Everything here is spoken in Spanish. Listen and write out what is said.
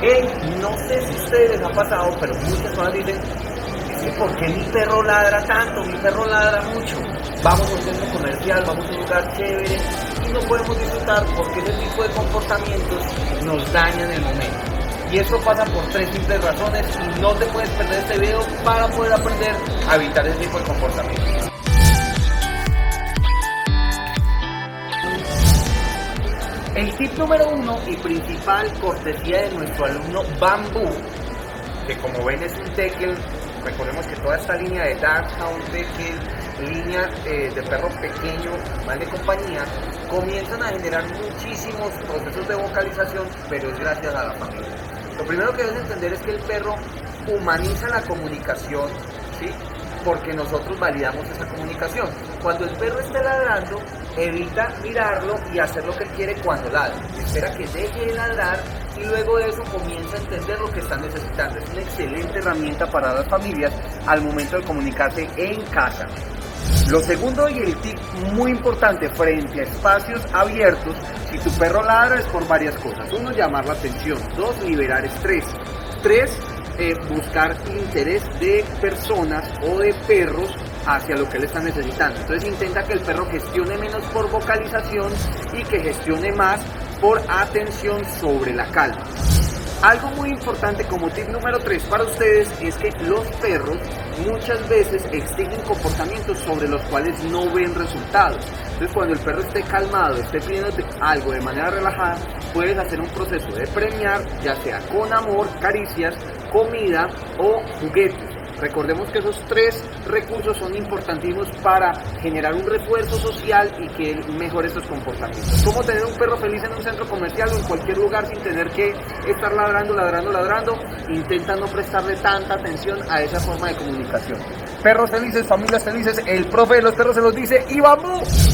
Hey, no sé si ustedes les ha pasado, pero muchas personas dicen, ¿por qué mi perro ladra tanto? Mi perro ladra mucho. Vamos a un centro comercial, vamos a un lugar chévere y no podemos disfrutar porque ese tipo de comportamientos nos dañan el momento. Y eso pasa por tres simples razones y no te puedes perder este video para poder aprender a evitar ese tipo de comportamientos. El tip número uno y principal cortesía de nuestro alumno Bamboo, que como ven es un tekel, recordemos que toda esta línea de Dachshund, tekel, línea eh, de perro pequeño, mal de compañía, comienzan a generar muchísimos procesos de vocalización, pero es gracias a la familia. Lo primero que debes entender es que el perro humaniza la comunicación, ¿sí? Porque nosotros validamos esa comunicación. Cuando el perro esté ladrando, evita mirarlo y hacer lo que quiere cuando ladra. Espera que deje de ladrar y luego de eso comienza a entender lo que está necesitando. Es una excelente herramienta para las familias al momento de comunicarse en casa. Lo segundo y el tip muy importante frente a espacios abiertos, si tu perro ladra es por varias cosas. Uno, llamar la atención. Dos, liberar estrés. Tres, eh, buscar interés de personas o de perros hacia lo que él está necesitando. Entonces intenta que el perro gestione menos por vocalización y que gestione más por atención sobre la calma. Algo muy importante como tip número 3 para ustedes es que los perros muchas veces exigen comportamientos sobre los cuales no ven resultados. Entonces cuando el perro esté calmado, esté pidiéndote algo de manera relajada, puedes hacer un proceso de premiar, ya sea con amor, caricias, comida o juguetes. Recordemos que esos tres recursos son importantísimos para generar un refuerzo social y que él mejore estos comportamientos. Como tener un perro feliz en un centro comercial o en cualquier lugar sin tener que estar ladrando, ladrando, ladrando. Intenta no prestarle tanta atención a esa forma de comunicación. Perros felices, familias felices, el profe de los perros se los dice y vamos.